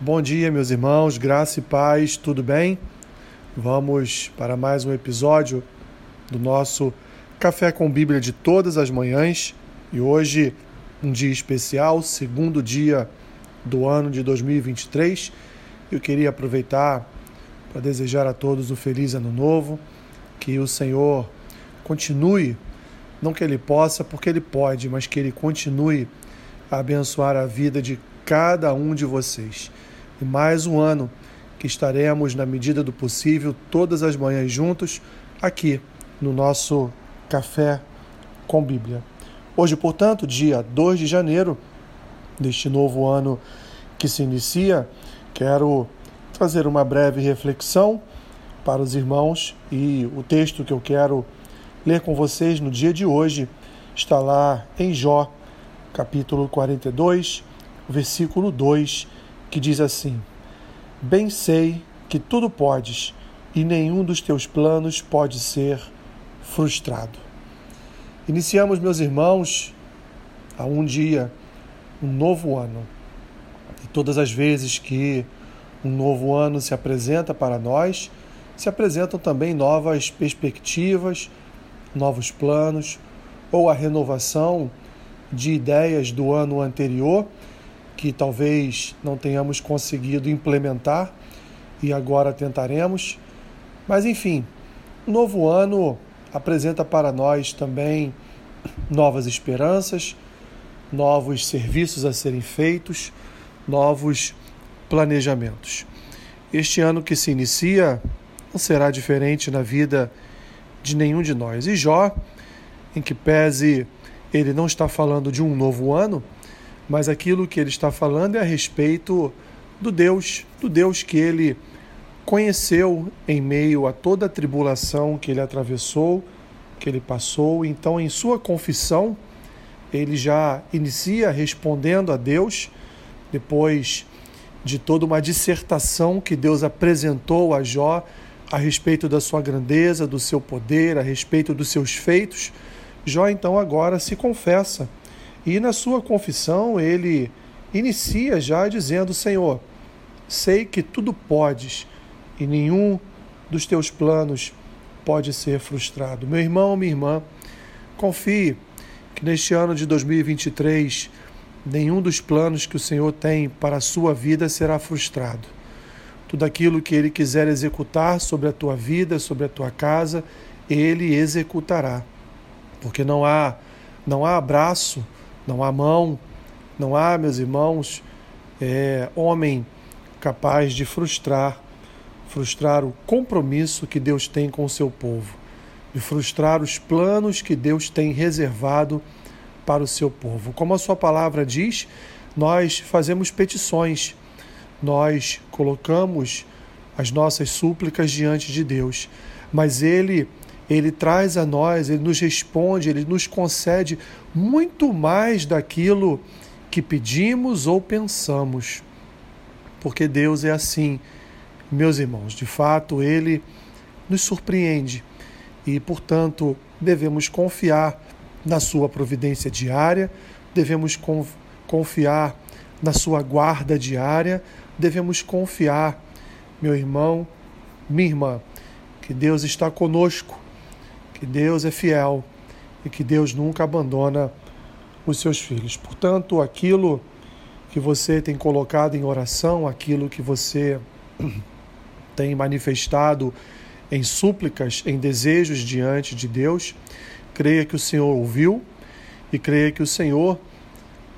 Bom dia, meus irmãos, graça e paz, tudo bem? Vamos para mais um episódio do nosso Café com Bíblia de todas as manhãs e hoje um dia especial, segundo dia do ano de 2023. Eu queria aproveitar para desejar a todos um feliz ano novo, que o Senhor continue, não que Ele possa, porque Ele pode, mas que Ele continue a abençoar a vida de cada um de vocês e mais um ano que estaremos, na medida do possível, todas as manhãs juntos aqui no nosso Café com Bíblia. Hoje, portanto, dia 2 de janeiro deste novo ano que se inicia, quero trazer uma breve reflexão para os irmãos e o texto que eu quero ler com vocês no dia de hoje está lá em Jó, capítulo 42, versículo 2 que diz assim: Bem sei que tudo podes e nenhum dos teus planos pode ser frustrado. Iniciamos, meus irmãos, a um dia, um novo ano. E todas as vezes que um novo ano se apresenta para nós, se apresentam também novas perspectivas, novos planos, ou a renovação de ideias do ano anterior que talvez não tenhamos conseguido implementar e agora tentaremos. Mas enfim, novo ano apresenta para nós também novas esperanças, novos serviços a serem feitos, novos planejamentos. Este ano que se inicia não será diferente na vida de nenhum de nós. E Jó, em que pese ele não está falando de um novo ano, mas aquilo que ele está falando é a respeito do Deus, do Deus que ele conheceu em meio a toda a tribulação que ele atravessou, que ele passou. Então, em sua confissão, ele já inicia respondendo a Deus, depois de toda uma dissertação que Deus apresentou a Jó a respeito da sua grandeza, do seu poder, a respeito dos seus feitos. Jó então agora se confessa e na sua confissão, ele inicia já dizendo: Senhor, sei que tudo podes e nenhum dos teus planos pode ser frustrado. Meu irmão, minha irmã, confie que neste ano de 2023 nenhum dos planos que o Senhor tem para a sua vida será frustrado. Tudo aquilo que ele quiser executar sobre a tua vida, sobre a tua casa, ele executará. Porque não há não há abraço não há mão, não há, meus irmãos, é, homem capaz de frustrar, frustrar o compromisso que Deus tem com o seu povo, de frustrar os planos que Deus tem reservado para o seu povo. Como a sua palavra diz, nós fazemos petições, nós colocamos as nossas súplicas diante de Deus, mas Ele ele traz a nós, ele nos responde, ele nos concede muito mais daquilo que pedimos ou pensamos. Porque Deus é assim, meus irmãos, de fato, ele nos surpreende e, portanto, devemos confiar na sua providência diária, devemos confiar na sua guarda diária, devemos confiar, meu irmão, minha irmã, que Deus está conosco que Deus é fiel e que Deus nunca abandona os seus filhos. Portanto, aquilo que você tem colocado em oração, aquilo que você tem manifestado em súplicas, em desejos diante de Deus, creia que o Senhor ouviu e creia que o Senhor,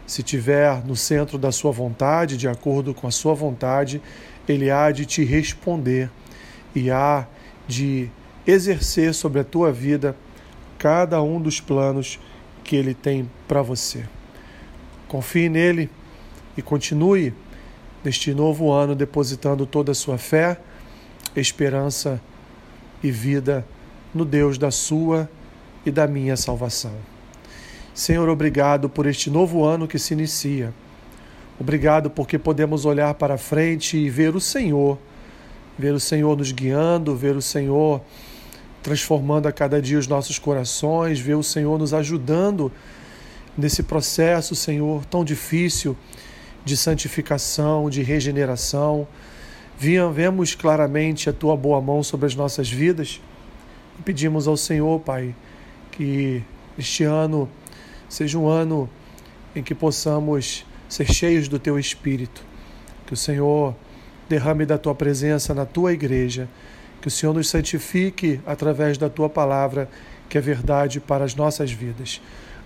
se tiver no centro da sua vontade, de acordo com a sua vontade, ele há de te responder e há de exercer sobre a tua vida cada um dos planos que Ele tem para você. Confie nele e continue neste novo ano depositando toda a sua fé, esperança e vida no Deus da sua e da minha salvação. Senhor, obrigado por este novo ano que se inicia. Obrigado porque podemos olhar para frente e ver o Senhor, ver o Senhor nos guiando, ver o Senhor transformando a cada dia os nossos corações, ver o Senhor nos ajudando nesse processo, Senhor, tão difícil de santificação, de regeneração. Vemos claramente a tua boa mão sobre as nossas vidas e pedimos ao Senhor, Pai, que este ano seja um ano em que possamos ser cheios do teu espírito. Que o Senhor derrame da tua presença na tua igreja. Que o Senhor nos santifique através da tua palavra, que é verdade para as nossas vidas.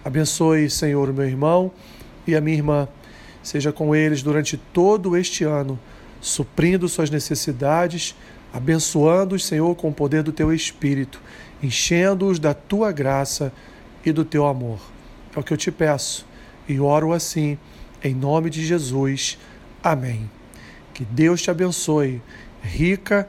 Abençoe, Senhor, meu irmão e a minha irmã. Seja com eles durante todo este ano, suprindo suas necessidades, abençoando-os, Senhor, com o poder do teu Espírito, enchendo-os da tua graça e do teu amor. É o que eu te peço e oro assim, em nome de Jesus. Amém. Que Deus te abençoe, rica